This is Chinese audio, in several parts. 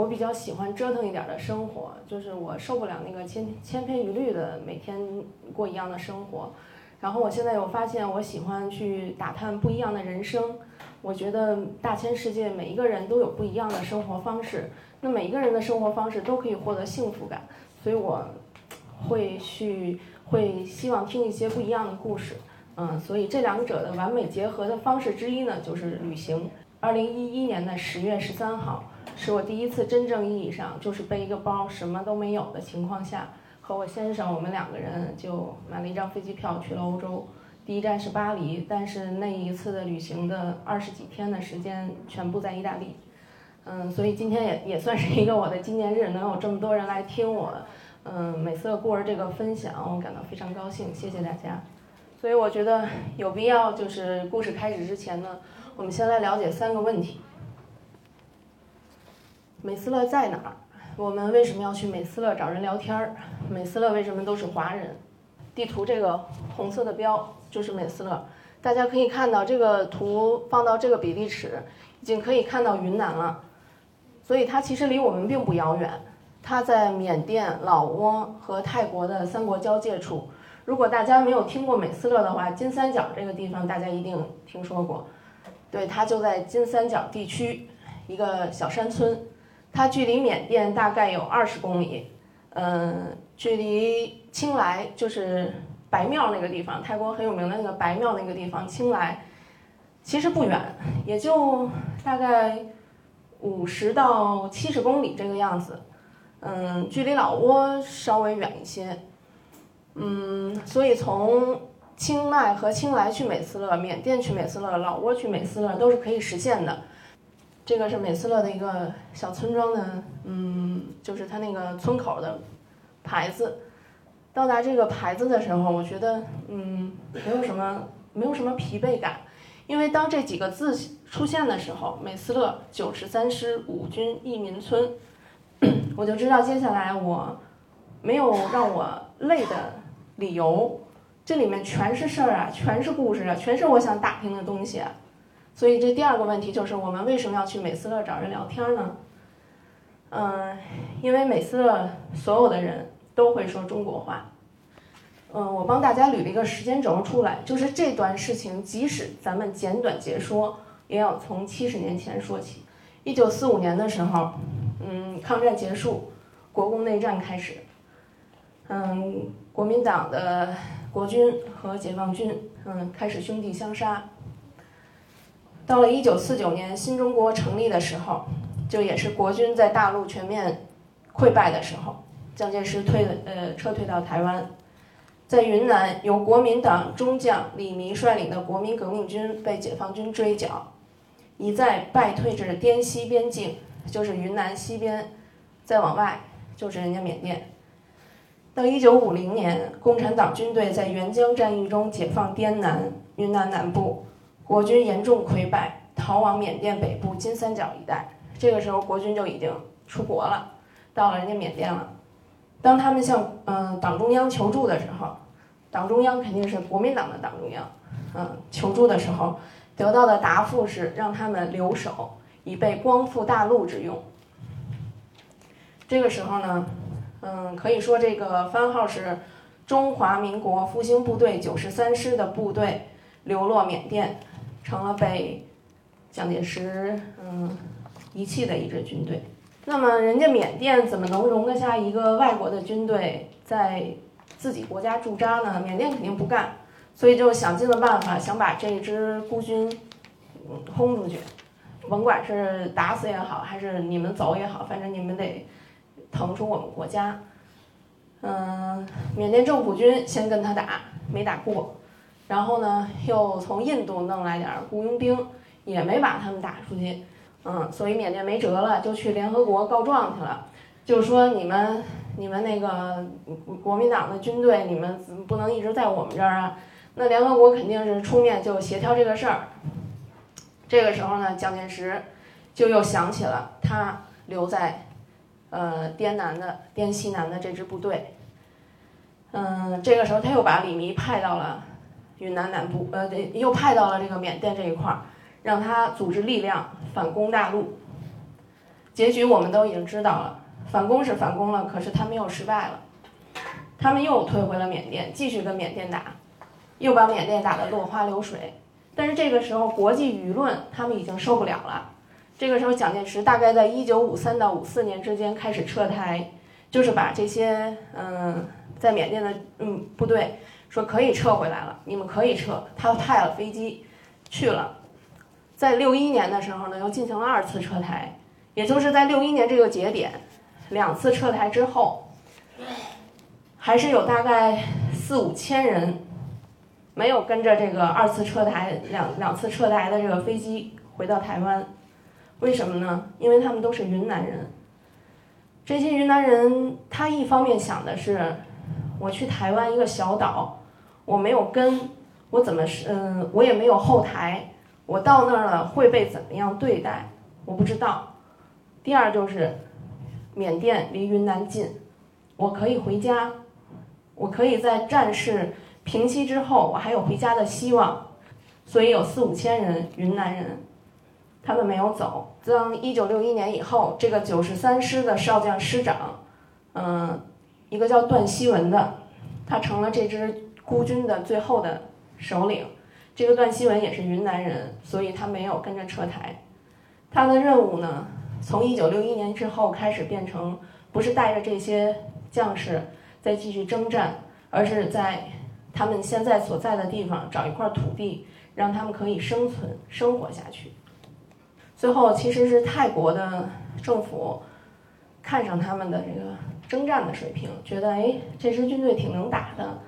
我比较喜欢折腾一点的生活，就是我受不了那个千千篇一律的每天过一样的生活。然后我现在又发现，我喜欢去打探不一样的人生。我觉得大千世界每一个人都有不一样的生活方式，那每一个人的生活方式都可以获得幸福感，所以我会去会希望听一些不一样的故事。嗯，所以这两者的完美结合的方式之一呢，就是旅行。二零一一年的十月十三号，是我第一次真正意义上就是背一个包什么都没有的情况下，和我先生我们两个人就买了一张飞机票去了欧洲。第一站是巴黎，但是那一次的旅行的二十几天的时间全部在意大利。嗯，所以今天也也算是一个我的纪念日，能有这么多人来听我，嗯，美色故儿这个分享，我感到非常高兴，谢谢大家。所以我觉得有必要，就是故事开始之前呢。我们先来了解三个问题：美斯乐在哪儿？我们为什么要去美斯乐找人聊天儿？美斯乐为什么都是华人？地图这个红色的标就是美斯乐。大家可以看到，这个图放到这个比例尺，已经可以看到云南了。所以它其实离我们并不遥远。它在缅甸、老挝和泰国的三国交界处。如果大家没有听过美斯乐的话，金三角这个地方大家一定听说过。对，它就在金三角地区一个小山村，它距离缅甸大概有二十公里，嗯，距离清莱就是白庙那个地方，泰国很有名的那个白庙那个地方，清莱其实不远，也就大概五十到七十公里这个样子，嗯，距离老挝稍微远一些，嗯，所以从。清迈和清莱去美斯乐，缅甸去美斯乐，老挝去美斯乐都是可以实现的。这个是美斯乐的一个小村庄的，嗯，就是它那个村口的牌子。到达这个牌子的时候，我觉得，嗯，没有什么，没有什么疲惫感，因为当这几个字出现的时候，美斯乐九十三师五军一民村，我就知道接下来我没有让我累的理由。这里面全是事儿啊，全是故事啊，全是我想打听的东西。所以这第二个问题就是，我们为什么要去美斯乐找人聊天呢？嗯，因为美斯乐所有的人都会说中国话。嗯，我帮大家捋了一个时间轴出来，就是这段事情，即使咱们简短截说，也要从七十年前说起。一九四五年的时候，嗯，抗战结束，国共内战开始。嗯，国民党的。国军和解放军，嗯，开始兄弟相杀。到了一九四九年新中国成立的时候，就也是国军在大陆全面溃败的时候，蒋介石退呃撤退到台湾，在云南由国民党中将李弥率领的国民革命军被解放军追剿，一再败退至滇西边境，就是云南西边，再往外就是人家缅甸。到一九五零年，共产党军队在援疆战役中解放滇南、云南南部，国军严重溃败，逃往缅甸北部金三角一带。这个时候，国军就已经出国了，到了人家缅甸了。当他们向嗯党中央求助的时候，党中央肯定是国民党的党中央，嗯，求助的时候得到的答复是让他们留守，以备光复大陆之用。这个时候呢？嗯，可以说这个番号是中华民国复兴部队九十三师的部队流落缅甸，成了被蒋介石嗯遗弃的一支军队。那么人家缅甸怎么能容得下一个外国的军队在自己国家驻扎呢？缅甸肯定不干，所以就想尽了办法想把这支孤军嗯轰出去，甭管是打死也好，还是你们走也好，反正你们得。腾出我们国家，嗯，缅甸政府军先跟他打，没打过，然后呢，又从印度弄来点雇佣兵，也没把他们打出去，嗯，所以缅甸没辙了，就去联合国告状去了，就说你们你们那个国民党的军队，你们不能一直在我们这儿啊，那联合国肯定是出面就协调这个事儿。这个时候呢，蒋介石就又想起了他留在。呃，滇南的滇西南的这支部队，嗯，这个时候他又把李弥派到了云南南部，呃，又派到了这个缅甸这一块儿，让他组织力量反攻大陆。结局我们都已经知道了，反攻是反攻了，可是他们又失败了，他们又退回了缅甸，继续跟缅甸打，又把缅甸打得落花流水。但是这个时候国际舆论他们已经受不了了。这个时候蒋介石大概在一九五三到五四年之间开始撤台，就是把这些嗯在缅甸的嗯部队说可以撤回来了，你们可以撤，他派了飞机去了。在六一年的时候呢，又进行了二次撤台，也就是在六一年这个节点，两次撤台之后，还是有大概四五千人没有跟着这个二次撤台两两次撤台的这个飞机回到台湾，为什么呢？因为他们都是云南人。这些云南人，他一方面想的是，我去台湾一个小岛，我没有根，我怎么是嗯，我也没有后台。我到那儿了会被怎么样对待？我不知道。第二就是，缅甸离云南近，我可以回家，我可以在战事平息之后，我还有回家的希望。所以有四五千人云南人，他们没有走。当一九六一年以后，这个九十三师的少将师长，嗯，一个叫段希文的，他成了这支孤军的最后的首领。这个段希文也是云南人，所以他没有跟着撤台。他的任务呢，从一九六一年之后开始变成，不是带着这些将士再继续征战，而是在他们现在所在的地方找一块土地，让他们可以生存生活下去。最后其实是泰国的政府看上他们的这个征战的水平，觉得哎，这支军队挺能打的。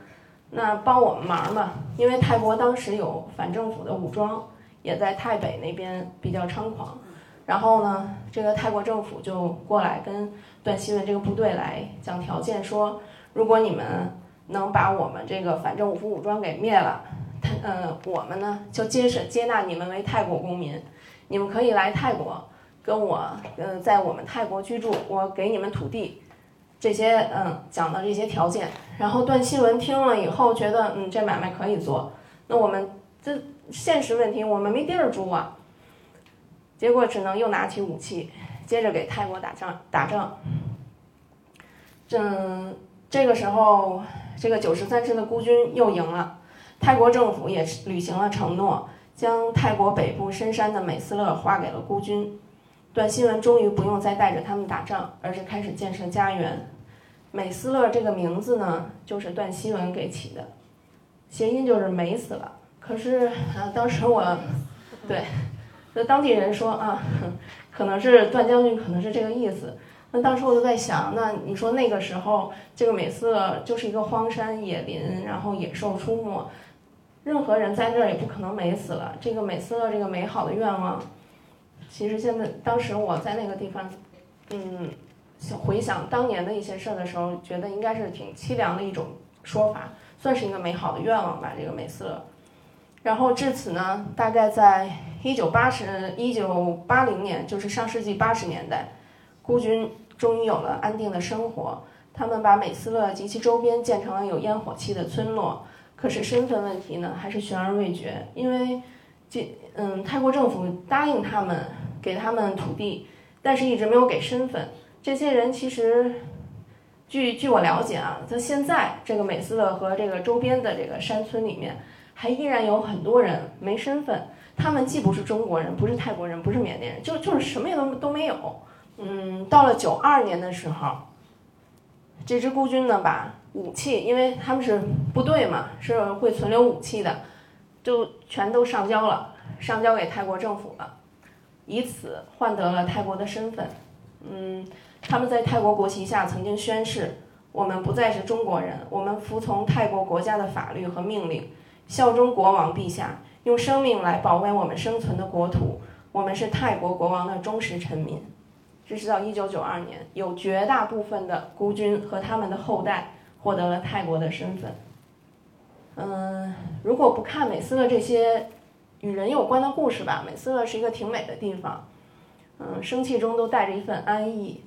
那帮我们忙吧，因为泰国当时有反政府的武装，也在泰北那边比较猖狂。然后呢，这个泰国政府就过来跟段希文这个部队来讲条件，说如果你们能把我们这个反政府武装给灭了，他呃，我们呢就接受接纳你们为泰国公民，你们可以来泰国跟我呃在我们泰国居住，我给你们土地。这些嗯讲的这些条件，然后段希文听了以后觉得嗯这买卖可以做，那我们这现实问题我们没地儿住啊，结果只能又拿起武器，接着给泰国打仗打仗。嗯，这个时候这个九十三师的孤军又赢了，泰国政府也履行了承诺，将泰国北部深山的美斯乐划给了孤军。段希文终于不用再带着他们打仗，而是开始建设家园。美斯乐这个名字呢，就是段希文给起的，谐音就是美死了。可是啊，当时我，对，那当地人说啊，可能是段将军，可能是这个意思。那当时我就在想，那你说那个时候这个美斯乐就是一个荒山野林，然后野兽出没，任何人在这儿也不可能美死了。这个美斯乐这个美好的愿望。其实现在，当时我在那个地方，嗯，回想当年的一些事儿的时候，觉得应该是挺凄凉的一种说法，算是一个美好的愿望吧。这个美斯乐，然后至此呢，大概在一九八十一九八零年，就是上世纪八十年代，孤军终于有了安定的生活。他们把美斯乐及其周边建成了有烟火气的村落。可是身份问题呢，还是悬而未决，因为。这嗯，泰国政府答应他们给他们土地，但是一直没有给身份。这些人其实，据据我了解啊，在现在这个美斯乐和这个周边的这个山村里面，还依然有很多人没身份。他们既不是中国人，不是泰国人，不是缅甸人，就就是什么也都都没有。嗯，到了九二年的时候，这支孤军呢，把武器，因为他们是部队嘛，是会存留武器的。就全都上交了，上交给泰国政府了，以此换得了泰国的身份。嗯，他们在泰国国旗下曾经宣誓：我们不再是中国人，我们服从泰国国家的法律和命令，效忠国王陛下，用生命来保卫我们生存的国土。我们是泰国国王的忠实臣民。这是到一九九二年，有绝大部分的孤军和他们的后代获得了泰国的身份。嗯，如果不看美斯乐这些与人有关的故事吧，美斯乐是一个挺美的地方。嗯，生气中都带着一份安逸。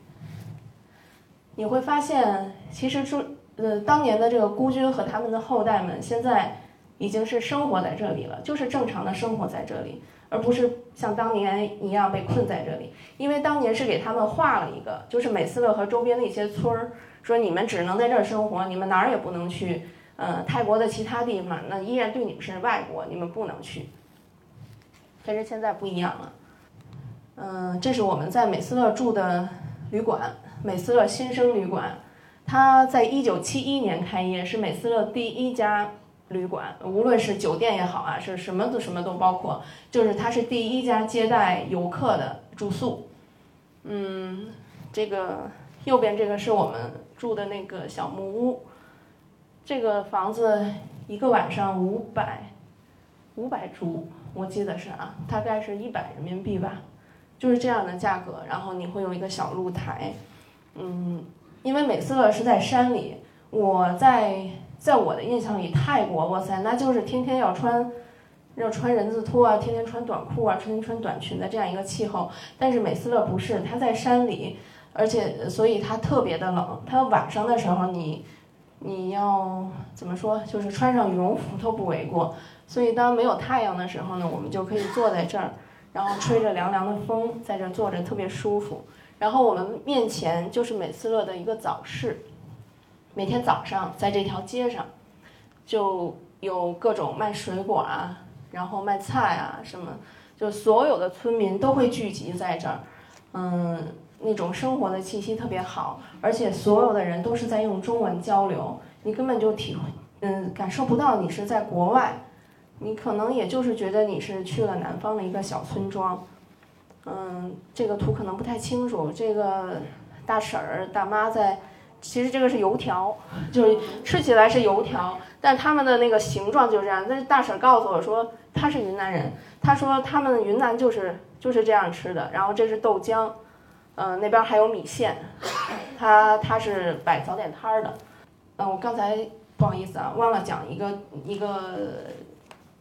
你会发现，其实中呃当年的这个孤军和他们的后代们，现在已经是生活在这里了，就是正常的生活在这里，而不是像当年一样被困在这里，因为当年是给他们划了一个，就是美斯乐和周边的一些村儿，说你们只能在这儿生活，你们哪儿也不能去。呃，泰国的其他地方，那依然对你们是外国，你们不能去。但是现在不一样了。嗯，这是我们在美斯乐住的旅馆，美斯乐新生旅馆，它在一九七一年开业，是美斯乐第一家旅馆，无论是酒店也好啊，是什么都什么都包括，就是它是第一家接待游客的住宿。嗯，这个右边这个是我们住的那个小木屋。这个房子一个晚上五百，五百铢，我记得是啊，大概是一百人民币吧，就是这样的价格。然后你会有一个小露台，嗯，因为美斯乐是在山里，我在在我的印象里，泰国哇塞，那就是天天要穿要穿人字拖啊，天天穿短裤啊，天天穿短裙的这样一个气候。但是美斯乐不是，它在山里，而且所以它特别的冷，它晚上的时候你。你要怎么说？就是穿上羽绒服都不为过。所以当没有太阳的时候呢，我们就可以坐在这儿，然后吹着凉凉的风，在这儿坐着特别舒服。然后我们面前就是美斯乐的一个早市，每天早上在这条街上，就有各种卖水果啊，然后卖菜啊什么，就所有的村民都会聚集在这儿，嗯。那种生活的气息特别好，而且所有的人都是在用中文交流，你根本就体会，嗯，感受不到你是在国外，你可能也就是觉得你是去了南方的一个小村庄，嗯，这个图可能不太清楚，这个大婶儿大妈在，其实这个是油条，就是吃起来是油条，但他们的那个形状就是这样。但是大婶儿告诉我说他是云南人，他说他们云南就是就是这样吃的，然后这是豆浆。嗯，那边还有米线，他他是摆早点摊儿的。嗯，我刚才不好意思啊，忘了讲一个一个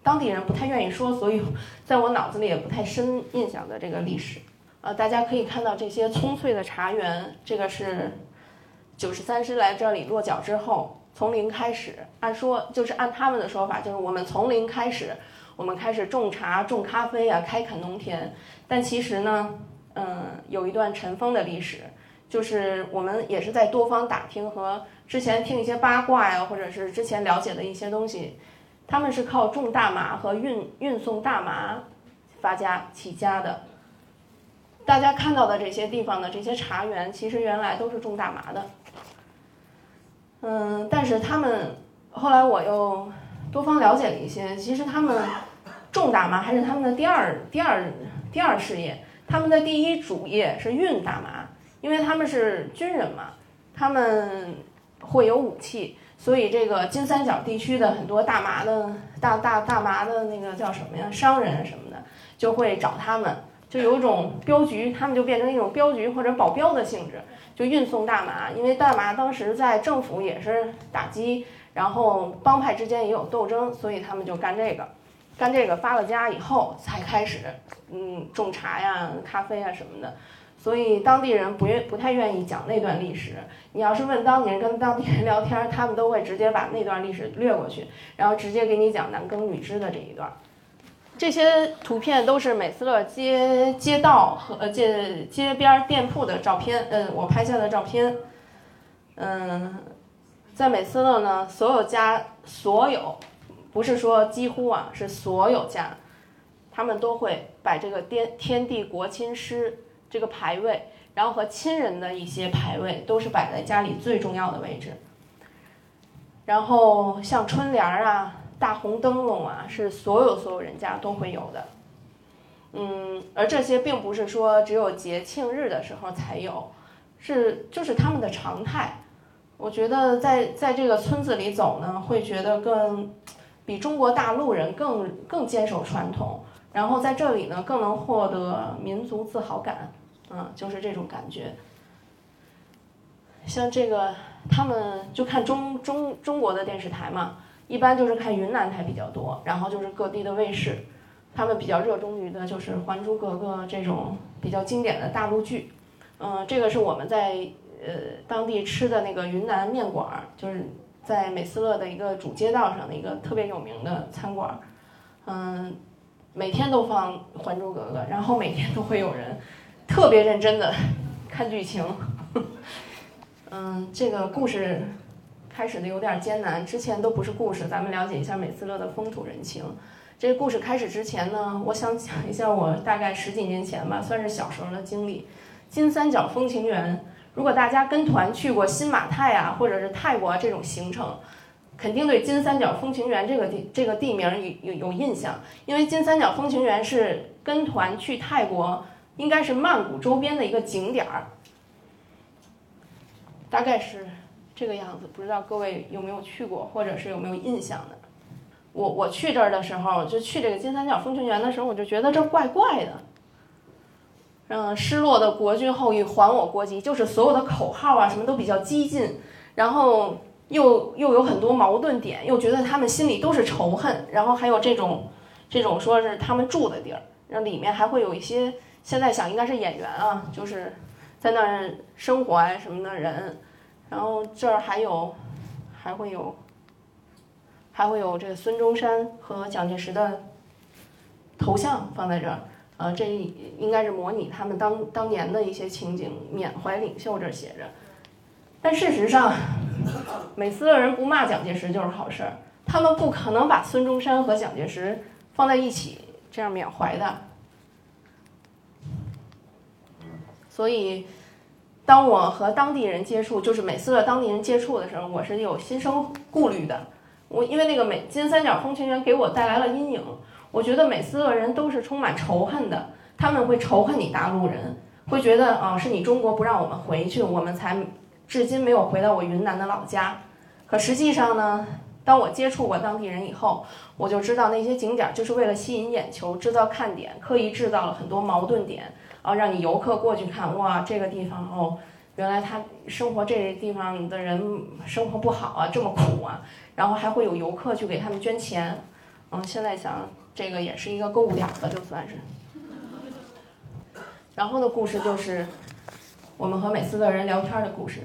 当地人不太愿意说，所以 在我脑子里也不太深印象的这个历史。呃，大家可以看到这些葱翠的茶园，这个是九十三师来这里落脚之后，从零开始。按说就是按他们的说法，就是我们从零开始，我们开始种茶、种咖啡啊，开垦农田。但其实呢。嗯，有一段尘封的历史，就是我们也是在多方打听和之前听一些八卦呀，或者是之前了解的一些东西，他们是靠种大麻和运运送大麻发家起家的。大家看到的这些地方的这些茶园，其实原来都是种大麻的。嗯，但是他们后来我又多方了解了一些，其实他们种大麻还是他们的第二第二第二事业。他们的第一主业是运大麻，因为他们是军人嘛，他们会有武器，所以这个金三角地区的很多大麻的大大大麻的那个叫什么呀，商人什么的就会找他们，就有一种镖局，他们就变成一种镖局或者保镖的性质，就运送大麻。因为大麻当时在政府也是打击，然后帮派之间也有斗争，所以他们就干这个。干这个发了家以后，才开始，嗯，种茶呀、咖啡啊什么的，所以当地人不愿不太愿意讲那段历史。你要是问当地人跟当地人聊天，他们都会直接把那段历史略过去，然后直接给你讲男耕女织的这一段。这些图片都是美斯乐街街道和街街边店铺的照片，嗯，我拍下的照片。嗯，在美斯乐呢，所有家所有。不是说几乎啊，是所有家，他们都会摆这个天天地国亲师这个牌位，然后和亲人的一些牌位都是摆在家里最重要的位置。然后像春联儿啊、大红灯笼啊，是所有所有人家都会有的。嗯，而这些并不是说只有节庆日的时候才有，是就是他们的常态。我觉得在在这个村子里走呢，会觉得更。比中国大陆人更更坚守传统，然后在这里呢更能获得民族自豪感，嗯，就是这种感觉。像这个，他们就看中中中国的电视台嘛，一般就是看云南台比较多，然后就是各地的卫视，他们比较热衷于的就是《还珠格格》这种比较经典的大陆剧，嗯，这个是我们在呃当地吃的那个云南面馆，就是。在美斯乐的一个主街道上的一个特别有名的餐馆，嗯，每天都放《还珠格格》，然后每天都会有人特别认真的 看剧情。嗯，这个故事开始的有点艰难，之前都不是故事，咱们了解一下美斯乐的风土人情。这个故事开始之前呢，我想讲一下我大概十几年前吧，算是小时候的经历。金三角风情园，如果大家跟团去过新马泰啊，或者是泰国这种行程，肯定对金三角风情园这个地这个地名有有有印象，因为金三角风情园是跟团去泰国，应该是曼谷周边的一个景点儿，大概是这个样子。不知道各位有没有去过，或者是有没有印象的？我我去这儿的时候，就去这个金三角风情园的时候，我就觉得这怪怪的。嗯，失落的国君后裔还我国籍，就是所有的口号啊，什么都比较激进，然后又又有很多矛盾点，又觉得他们心里都是仇恨，然后还有这种 这种说是他们住的地儿，那里面还会有一些现在想应该是演员啊，就是在那儿生活啊什么的人，然后这儿还有还会有还会有这个孙中山和蒋介石的头像放在这儿。呃，这应该是模拟他们当当年的一些情景，缅怀领袖这写着。但事实上，美斯乐人不骂蒋介石就是好事儿，他们不可能把孙中山和蒋介石放在一起这样缅怀的。所以，当我和当地人接触，就是美斯乐当地人接触的时候，我是有心生顾虑的。我因为那个美金三角风情园给我带来了阴影。我觉得美斯乐人都是充满仇恨的，他们会仇恨你大陆人，会觉得啊是你中国不让我们回去，我们才至今没有回到我云南的老家。可实际上呢，当我接触过当地人以后，我就知道那些景点就是为了吸引眼球，制造看点，刻意制造了很多矛盾点，啊，让你游客过去看，哇，这个地方哦，原来他生活这地方的人生活不好啊，这么苦啊，然后还会有游客去给他们捐钱，嗯，现在想。这个也是一个购物点吧，就算是。然后的故事就是我们和美斯乐人聊天的故事。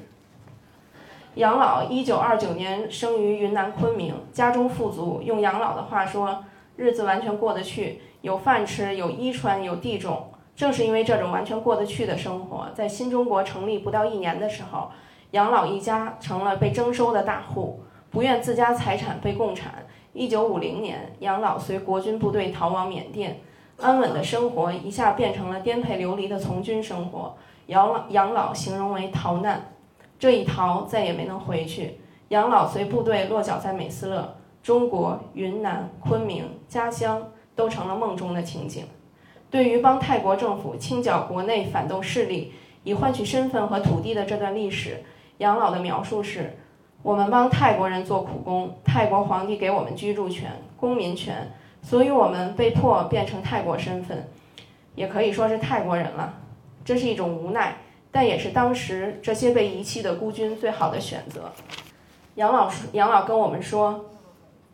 杨老一九二九年生于云南昆明，家中富足，用杨老的话说，日子完全过得去，有饭吃，有衣穿，有地种。正是因为这种完全过得去的生活，在新中国成立不到一年的时候，杨老一家成了被征收的大户，不愿自家财产被共产。一九五零年，杨老随国军部队逃往缅甸，安稳的生活一下变成了颠沛流离的从军生活。杨老杨老形容为逃难，这一逃再也没能回去。杨老随部队落脚在美斯乐，中国云南昆明家乡都成了梦中的情景。对于帮泰国政府清剿国内反动势力，以换取身份和土地的这段历史，杨老的描述是。我们帮泰国人做苦工，泰国皇帝给我们居住权、公民权，所以我们被迫变成泰国身份，也可以说是泰国人了。这是一种无奈，但也是当时这些被遗弃的孤军最好的选择。杨老杨老跟我们说，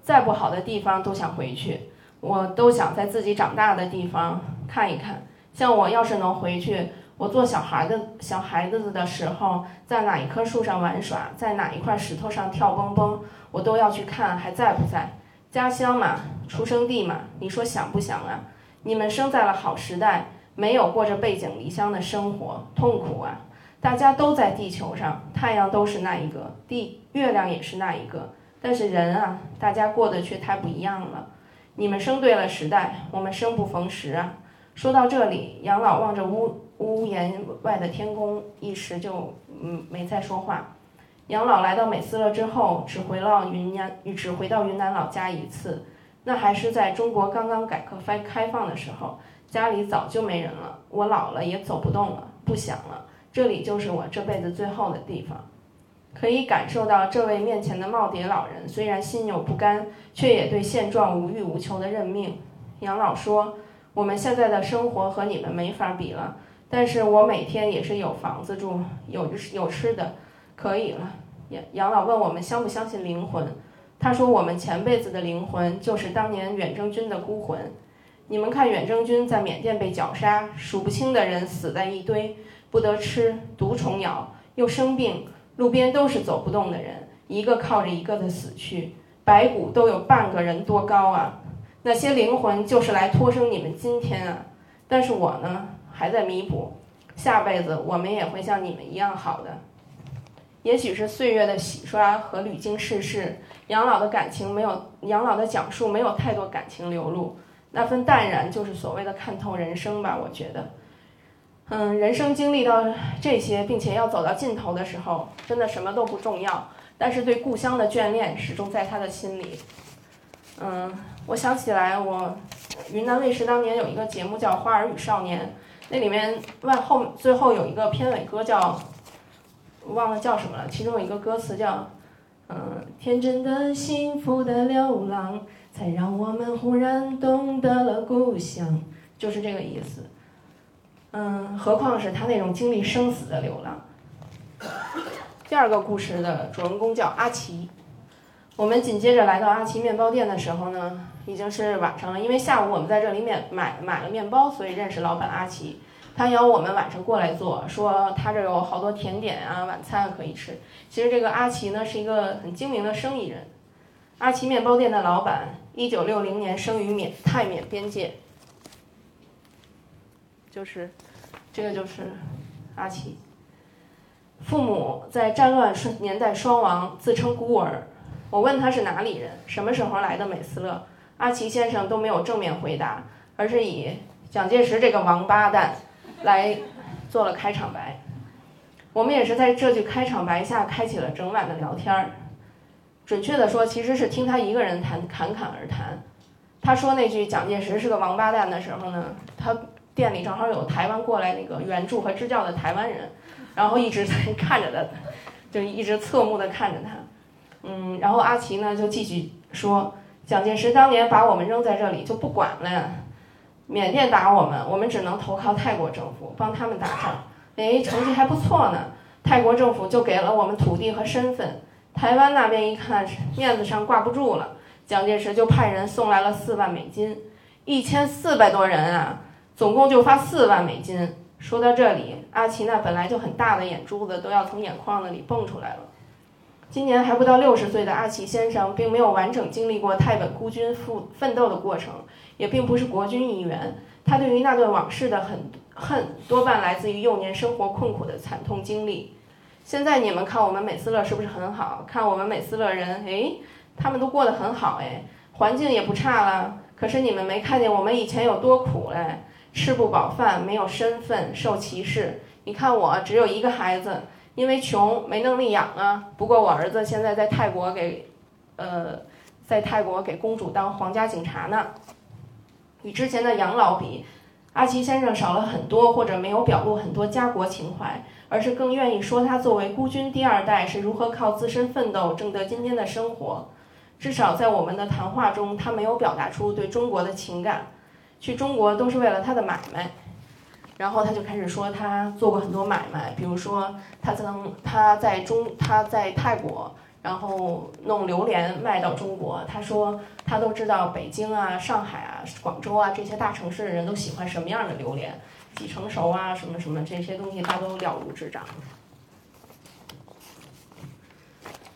再不好的地方都想回去，我都想在自己长大的地方看一看。像我要是能回去。我做小孩的小孩子的时候，在哪一棵树上玩耍，在哪一块石头上跳蹦蹦，我都要去看还在不在。家乡嘛，出生地嘛，你说想不想啊？你们生在了好时代，没有过着背井离乡的生活，痛苦啊！大家都在地球上，太阳都是那一个，地月亮也是那一个，但是人啊，大家过得却太不一样了。你们生对了时代，我们生不逢时啊。说到这里，杨老望着屋。屋檐外的天空，一时就嗯没再说话。杨老来到美斯乐之后，只回了云南，只回到云南老家一次，那还是在中国刚刚改革开开放的时候，家里早就没人了。我老了也走不动了，不想了。这里就是我这辈子最后的地方。可以感受到这位面前的耄耋老人，虽然心有不甘，却也对现状无欲无求的认命。杨老说：“我们现在的生活和你们没法比了。”但是我每天也是有房子住，有有吃的，可以了。杨杨老问我们相不相信灵魂，他说我们前辈子的灵魂就是当年远征军的孤魂。你们看远征军在缅甸被绞杀，数不清的人死在一堆，不得吃，毒虫咬，又生病，路边都是走不动的人，一个靠着一个的死去，白骨都有半个人多高啊！那些灵魂就是来托生你们今天啊。但是我呢，还在弥补，下辈子我们也会像你们一样好的。也许是岁月的洗刷和屡经世事，养老的感情没有养老的讲述没有太多感情流露，那份淡然就是所谓的看透人生吧。我觉得，嗯，人生经历到这些，并且要走到尽头的时候，真的什么都不重要。但是对故乡的眷恋始终在他的心里。嗯，我想起来，我云南卫视当年有一个节目叫《花儿与少年》，那里面外后最后有一个片尾歌叫，忘了叫什么了。其中有一个歌词叫，嗯，天真的、幸福的流浪，才让我们忽然懂得了故乡，就是这个意思。嗯，何况是他那种经历生死的流浪。第二个故事的主人公叫阿奇。我们紧接着来到阿奇面包店的时候呢，已经是晚上了。因为下午我们在这里面买买了面包，所以认识老板阿奇。他邀我们晚上过来做，说他这有好多甜点啊，晚餐可以吃。其实这个阿奇呢是一个很精明的生意人。阿奇面包店的老板，一九六零年生于缅泰缅边界，就是这个就是阿奇。父母在战乱年代双亡，自称孤儿。我问他是哪里人，什么时候来的美斯乐，阿奇先生都没有正面回答，而是以蒋介石这个王八蛋来做了开场白。我们也是在这句开场白下开启了整晚的聊天儿。准确的说，其实是听他一个人谈侃侃而谈。他说那句蒋介石是个王八蛋的时候呢，他店里正好有台湾过来那个援助和支教的台湾人，然后一直在看着他，就一直侧目的看着他。嗯，然后阿奇呢就继续说，蒋介石当年把我们扔在这里就不管了，缅甸打我们，我们只能投靠泰国政府帮他们打仗，哎，成绩还不错呢，泰国政府就给了我们土地和身份，台湾那边一看面子上挂不住了，蒋介石就派人送来了四万美金，一千四百多人啊，总共就发四万美金。说到这里，阿奇那本来就很大的眼珠子都要从眼眶子里蹦出来了。今年还不到六十岁的阿奇先生，并没有完整经历过泰本孤军奋奋斗的过程，也并不是国军一员。他对于那段往事的很恨，多半来自于幼年生活困苦的惨痛经历。现在你们看我们美斯乐是不是很好？看我们美斯乐人，哎，他们都过得很好，哎，环境也不差了。可是你们没看见我们以前有多苦嘞？吃不饱饭，没有身份，受歧视。你看我只有一个孩子。因为穷没能力养啊，不过我儿子现在在泰国给，呃，在泰国给公主当皇家警察呢。与之前的养老比，阿奇先生少了很多，或者没有表露很多家国情怀，而是更愿意说他作为孤军第二代是如何靠自身奋斗挣得今天的生活。至少在我们的谈话中，他没有表达出对中国的情感，去中国都是为了他的买卖。然后他就开始说，他做过很多买卖，比如说他曾他在中他在泰国，然后弄榴莲卖到中国。他说他都知道北京啊、上海啊、广州啊这些大城市的人都喜欢什么样的榴莲，几成熟啊，什么什么这些东西他都了如指掌。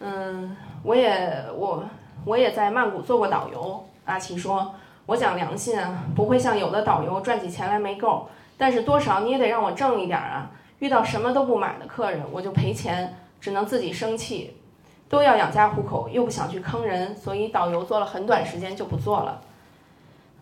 嗯，我也我我也在曼谷做过导游。阿奇说，我讲良心啊，不会像有的导游赚起钱来没够。但是多少你也得让我挣一点啊！遇到什么都不买的客人，我就赔钱，只能自己生气。都要养家糊口，又不想去坑人，所以导游做了很短时间就不做了。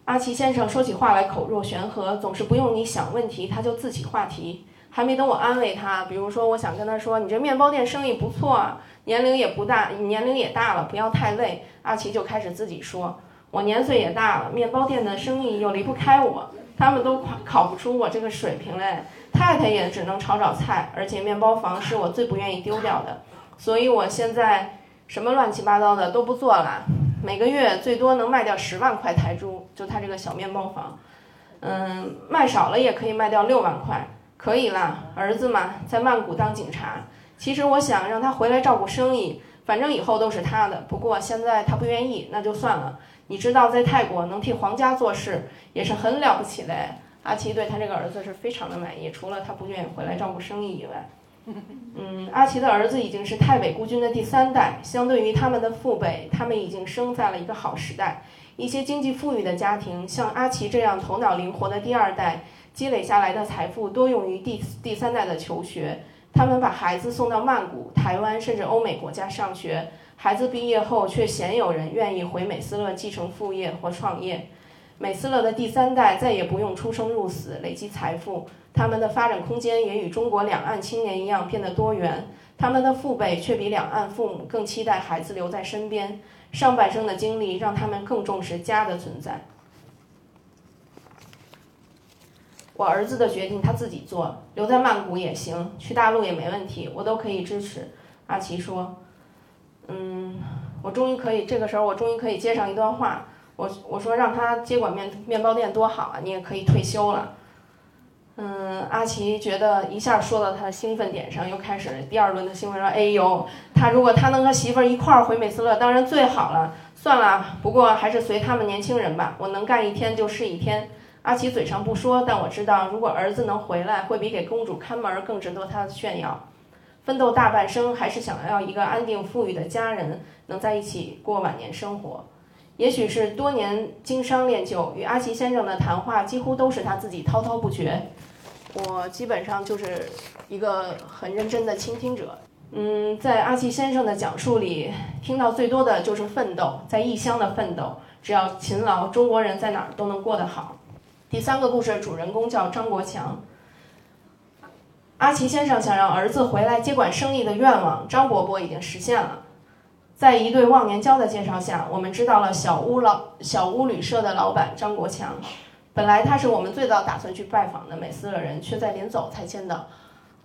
阿奇先生说起话来口若悬河，总是不用你想问题，他就自起话题。还没等我安慰他，比如说我想跟他说：“你这面包店生意不错啊，年龄也不大，年龄也大了，不要太累。”阿奇就开始自己说：“我年岁也大了，面包店的生意又离不开我。”他们都考考不出我这个水平嘞，太太也只能炒炒菜，而且面包房是我最不愿意丢掉的，所以我现在什么乱七八糟的都不做了，每个月最多能卖掉十万块台铢，就他这个小面包房，嗯，卖少了也可以卖掉六万块，可以啦，儿子嘛，在曼谷当警察，其实我想让他回来照顾生意，反正以后都是他的，不过现在他不愿意，那就算了。你知道，在泰国能替皇家做事也是很了不起的。阿奇对他这个儿子是非常的满意，除了他不愿意回来照顾生意以外。嗯，阿奇的儿子已经是泰北孤军的第三代，相对于他们的父辈，他们已经生在了一个好时代。一些经济富裕的家庭，像阿奇这样头脑灵活的第二代，积累下来的财富多用于第第三代的求学。他们把孩子送到曼谷、台湾甚至欧美国家上学，孩子毕业后却鲜有人愿意回美斯乐继承父业或创业。美斯乐的第三代再也不用出生入死累积财富，他们的发展空间也与中国两岸青年一样变得多元。他们的父辈却比两岸父母更期待孩子留在身边。上半生的经历让他们更重视家的存在。我儿子的决定他自己做，留在曼谷也行，去大陆也没问题，我都可以支持。阿奇说：“嗯，我终于可以，这个时候我终于可以接上一段话。我我说让他接管面面包店多好啊，你也可以退休了。”嗯，阿奇觉得一下说到他的兴奋点上，又开始第二轮的兴奋说：“哎呦，他如果他能和媳妇儿一块儿回美斯乐，当然最好了。算了，不过还是随他们年轻人吧。我能干一天就是一天。”阿奇嘴上不说，但我知道，如果儿子能回来，会比给公主看门更值得他炫耀。奋斗大半生，还是想要一个安定富裕的家人，能在一起过晚年生活。也许是多年经商练就，与阿奇先生的谈话几乎都是他自己滔滔不绝。我基本上就是一个很认真的倾听者。嗯，在阿奇先生的讲述里，听到最多的就是奋斗，在异乡的奋斗。只要勤劳，中国人在哪儿都能过得好。第三个故事的主人公叫张国强。阿奇先生想让儿子回来接管生意的愿望，张伯伯已经实现了。在一对忘年交的介绍下，我们知道了小屋老小屋旅社的老板张国强。本来他是我们最早打算去拜访的美斯乐人，却在临走才签到。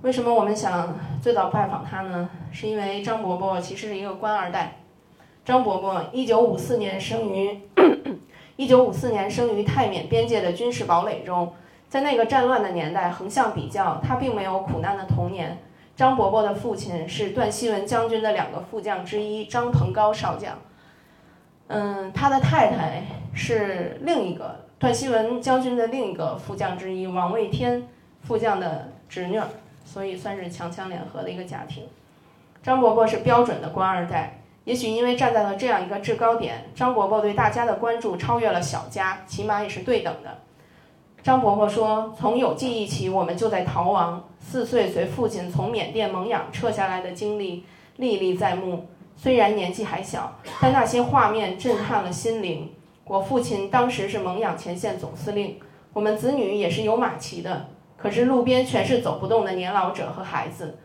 为什么我们想最早拜访他呢？是因为张伯伯其实是一个官二代。张伯伯一九五四年生于一九五四年生于泰缅边界的军事堡垒中，在那个战乱的年代，横向比较，他并没有苦难的童年。张伯伯的父亲是段希文将军的两个副将之一张鹏高少将，嗯，他的太太是另一个。段希文将军的另一个副将之一王卫天副将的侄女，所以算是强强联合的一个家庭。张伯伯是标准的官二代，也许因为站在了这样一个制高点，张伯伯对大家的关注超越了小家，起码也是对等的。张伯伯说：“从有记忆起，我们就在逃亡。四岁随父亲从缅甸蒙养撤下来的经历历历在目。虽然年纪还小，但那些画面震撼了心灵。”我父亲当时是蒙养前线总司令，我们子女也是有马骑的，可是路边全是走不动的年老者和孩子，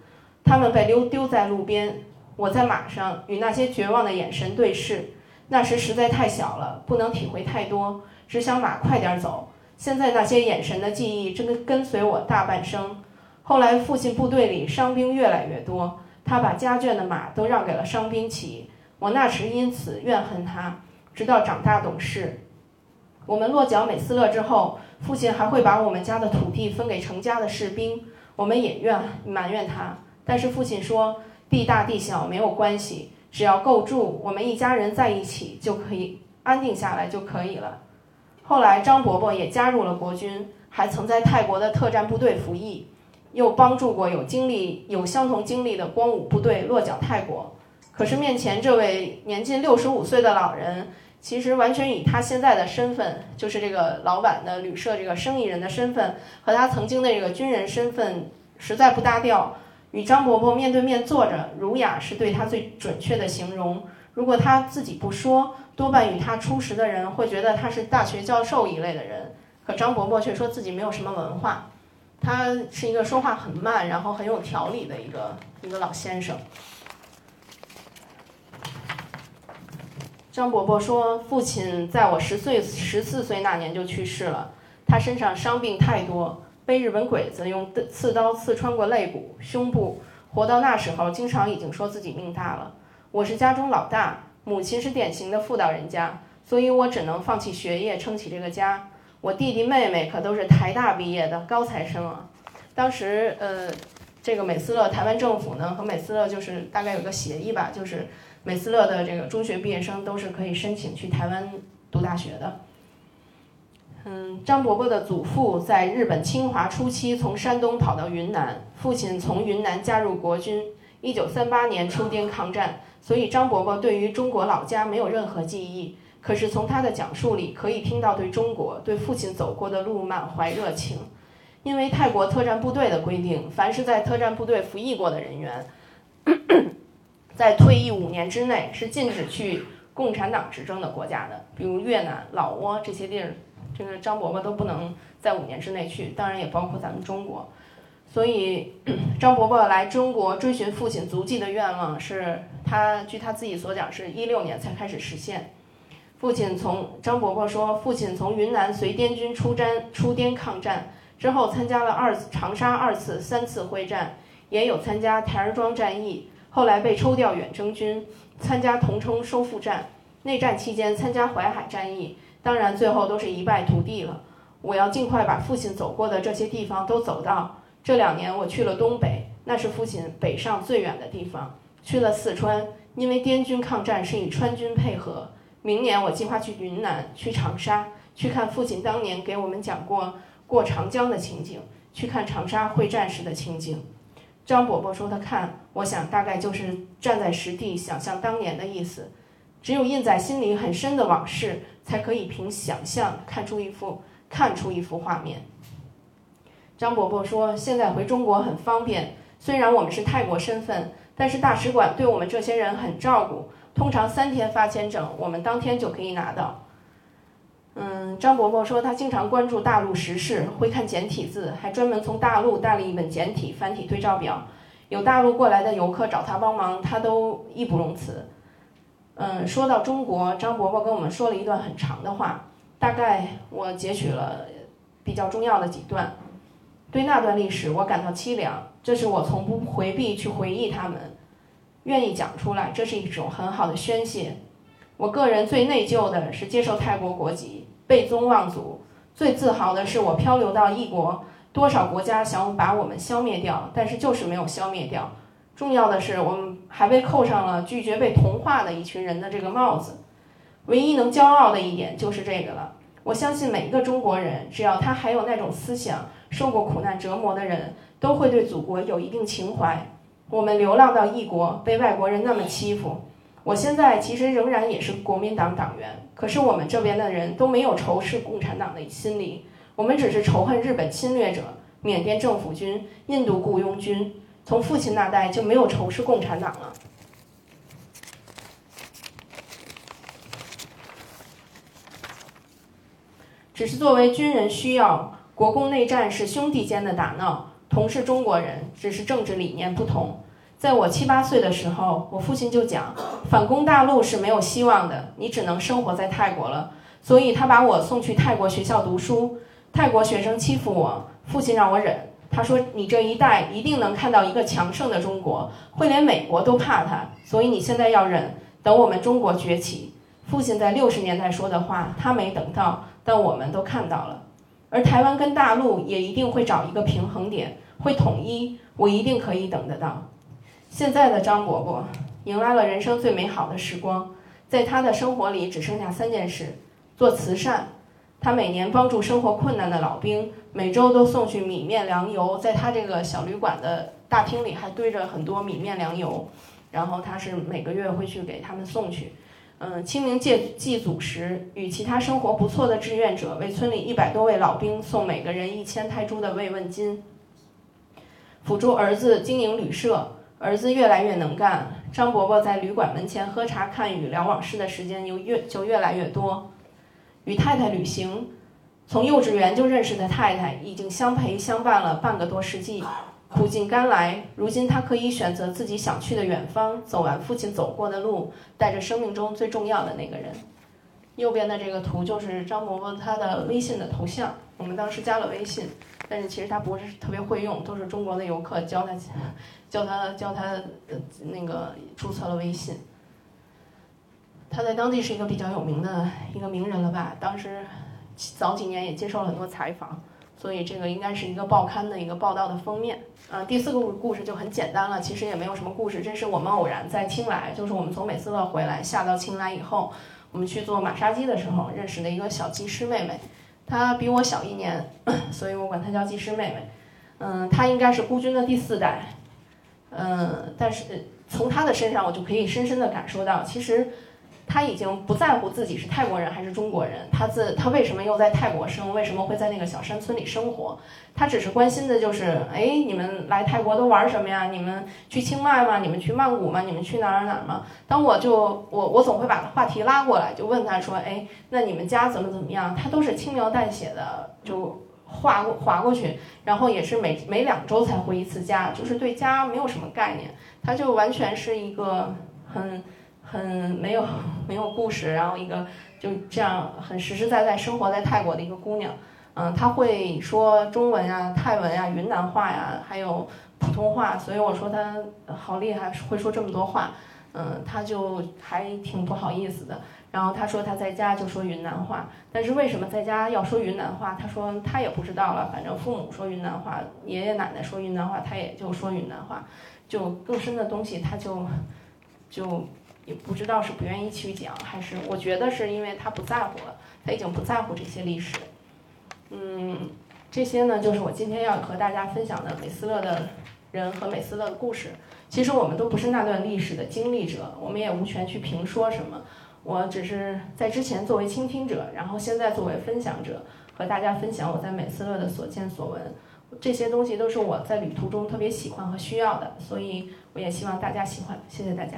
他们被丢丢在路边。我在马上与那些绝望的眼神对视，那时实在太小了，不能体会太多，只想马快点走。现在那些眼神的记忆真的跟随我大半生。后来父亲部队里伤兵越来越多，他把家眷的马都让给了伤兵骑，我那时因此怨恨他。直到长大懂事，我们落脚美斯乐之后，父亲还会把我们家的土地分给成家的士兵。我们也怨埋怨他，但是父亲说地大地小没有关系，只要够住，我们一家人在一起就可以安定下来就可以了。后来张伯伯也加入了国军，还曾在泰国的特战部队服役，又帮助过有经历有相同经历的光武部队落脚泰国。可是面前这位年近六十五岁的老人。其实完全以他现在的身份，就是这个老板的旅社这个生意人的身份，和他曾经的这个军人身份实在不搭调。与张伯伯面对面坐着，儒雅是对他最准确的形容。如果他自己不说，多半与他初识的人会觉得他是大学教授一类的人。可张伯伯却说自己没有什么文化，他是一个说话很慢，然后很有条理的一个一个老先生。张伯伯说：“父亲在我十岁、十四岁那年就去世了。他身上伤病太多，被日本鬼子用刺刀刺穿过肋骨、胸部。活到那时候，经常已经说自己命大了。我是家中老大，母亲是典型的妇道人家，所以我只能放弃学业撑起这个家。我弟弟妹妹可都是台大毕业的高材生啊。当时，呃，这个美斯乐台湾政府呢和美斯乐就是大概有个协议吧，就是。”美斯乐的这个中学毕业生都是可以申请去台湾读大学的。嗯，张伯伯的祖父在日本侵华初期从山东跑到云南，父亲从云南加入国军，一九三八年出滇抗战，所以张伯伯对于中国老家没有任何记忆。可是从他的讲述里可以听到对中国、对父亲走过的路满怀热情。因为泰国特战部队的规定，凡是在特战部队服役过的人员，在退役五年之内是禁止去共产党执政的国家的，比如越南、老挝这些地儿，这个张伯伯都不能在五年之内去，当然也包括咱们中国。所以，张伯伯来中国追寻父亲足迹的愿望，是他据他自己所讲，是一六年才开始实现。父亲从张伯伯说，父亲从云南随滇军出战出滇抗战之后，参加了二长沙二次、三次会战，也有参加台儿庄战役，后来被抽调远征军，参加桐城收复战。内战期间参加淮海战役，当然最后都是一败涂地了。我要尽快把父亲走过的这些地方都走到。这两年我去了东北，那是父亲北上最远的地方。去了四川，因为滇军抗战是与川军配合。明年我计划去云南，去长沙，去看父亲当年给我们讲过过长江的情景，去看长沙会战时的情景。张伯伯说他看，我想大概就是站在实地想象当年的意思。只有印在心里很深的往事，才可以凭想象看出一幅看出一幅画面。张伯伯说：“现在回中国很方便，虽然我们是泰国身份，但是大使馆对我们这些人很照顾，通常三天发签证，我们当天就可以拿到。”嗯，张伯伯说他经常关注大陆时事，会看简体字，还专门从大陆带了一本简体繁体对照表。有大陆过来的游客找他帮忙，他都义不容辞。嗯，说到中国，张伯伯跟我们说了一段很长的话，大概我截取了比较重要的几段。对那段历史，我感到凄凉。这是我从不回避去回忆他们，愿意讲出来，这是一种很好的宣泄。我个人最内疚的是接受泰国国籍，背宗望祖；最自豪的是我漂流到异国，多少国家想把我们消灭掉，但是就是没有消灭掉。重要的是，我们还被扣上了拒绝被同化的一群人的这个帽子。唯一能骄傲的一点就是这个了。我相信每一个中国人，只要他还有那种思想。受过苦难折磨的人都会对祖国有一定情怀。我们流浪到异国，被外国人那么欺负。我现在其实仍然也是国民党党员，可是我们这边的人都没有仇视共产党的心理，我们只是仇恨日本侵略者、缅甸政府军、印度雇佣军。从父亲那代就没有仇视共产党了，只是作为军人需要。国共内战是兄弟间的打闹，同是中国人，只是政治理念不同。在我七八岁的时候，我父亲就讲，反攻大陆是没有希望的，你只能生活在泰国了。所以他把我送去泰国学校读书。泰国学生欺负我，父亲让我忍。他说：“你这一代一定能看到一个强盛的中国，会连美国都怕他。所以你现在要忍，等我们中国崛起。”父亲在六十年代说的话，他没等到，但我们都看到了。而台湾跟大陆也一定会找一个平衡点，会统一，我一定可以等得到。现在的张伯伯迎来了人生最美好的时光，在他的生活里只剩下三件事：做慈善，他每年帮助生活困难的老兵，每周都送去米面粮油，在他这个小旅馆的大厅里还堆着很多米面粮油，然后他是每个月会去给他们送去。嗯，清明祭祭祖时，与其他生活不错的志愿者为村里一百多位老兵送每个人一千泰铢的慰问金，辅助儿子经营旅社。儿子越来越能干，张伯伯在旅馆门前喝茶看雨聊往事的时间又越就越来越多。与太太旅行，从幼稚园就认识的太太，已经相陪相伴了半个多世纪。苦尽甘来，如今他可以选择自己想去的远方，走完父亲走过的路，带着生命中最重要的那个人。右边的这个图就是张伯伯他的微信的头像，我们当时加了微信，但是其实他不是特别会用，都是中国的游客教他，教他教他那个注册了微信。他在当地是一个比较有名的一个名人了吧？当时早几年也接受了很多采访。所以这个应该是一个报刊的一个报道的封面。嗯，第四个故事就很简单了，其实也没有什么故事。这是我们偶然在青莱，就是我们从美斯乐回来，下到青莱以后，我们去做马杀鸡的时候认识的一个小技师妹妹。她比我小一年，所以我管她叫技师妹妹。嗯，她应该是孤军的第四代。嗯，但是从她的身上，我就可以深深的感受到，其实他已经不在乎自己是泰国人还是中国人，他自他为什么又在泰国生，为什么会在那个小山村里生活，他只是关心的就是，哎，你们来泰国都玩什么呀？你们去清迈吗？你们去曼谷吗？你们去哪儿哪儿吗？当我就我我总会把话题拉过来，就问他说，哎，那你们家怎么怎么样？他都是轻描淡写的就划过划过去，然后也是每每两周才回一次家，就是对家没有什么概念，他就完全是一个很。很没有 没有故事，然后一个就这样很实实在在生活在泰国的一个姑娘，嗯，她会说中文呀、泰文呀、云南话呀，还有普通话，所以我说她好厉害，会说这么多话，嗯，她就还挺不好意思的。然后她说她在家就说云南话，但是为什么在家要说云南话？她说她也不知道了，反正父母说云南话，爷爷奶奶说云南话，她也就说云南话，就更深的东西她就就。也不知道是不愿意去讲，还是我觉得是因为他不在乎了，他已经不在乎这些历史。嗯，这些呢就是我今天要和大家分享的美斯乐的人和美斯乐的故事。其实我们都不是那段历史的经历者，我们也无权去评说什么。我只是在之前作为倾听者，然后现在作为分享者，和大家分享我在美斯乐的所见所闻。这些东西都是我在旅途中特别喜欢和需要的，所以我也希望大家喜欢。谢谢大家。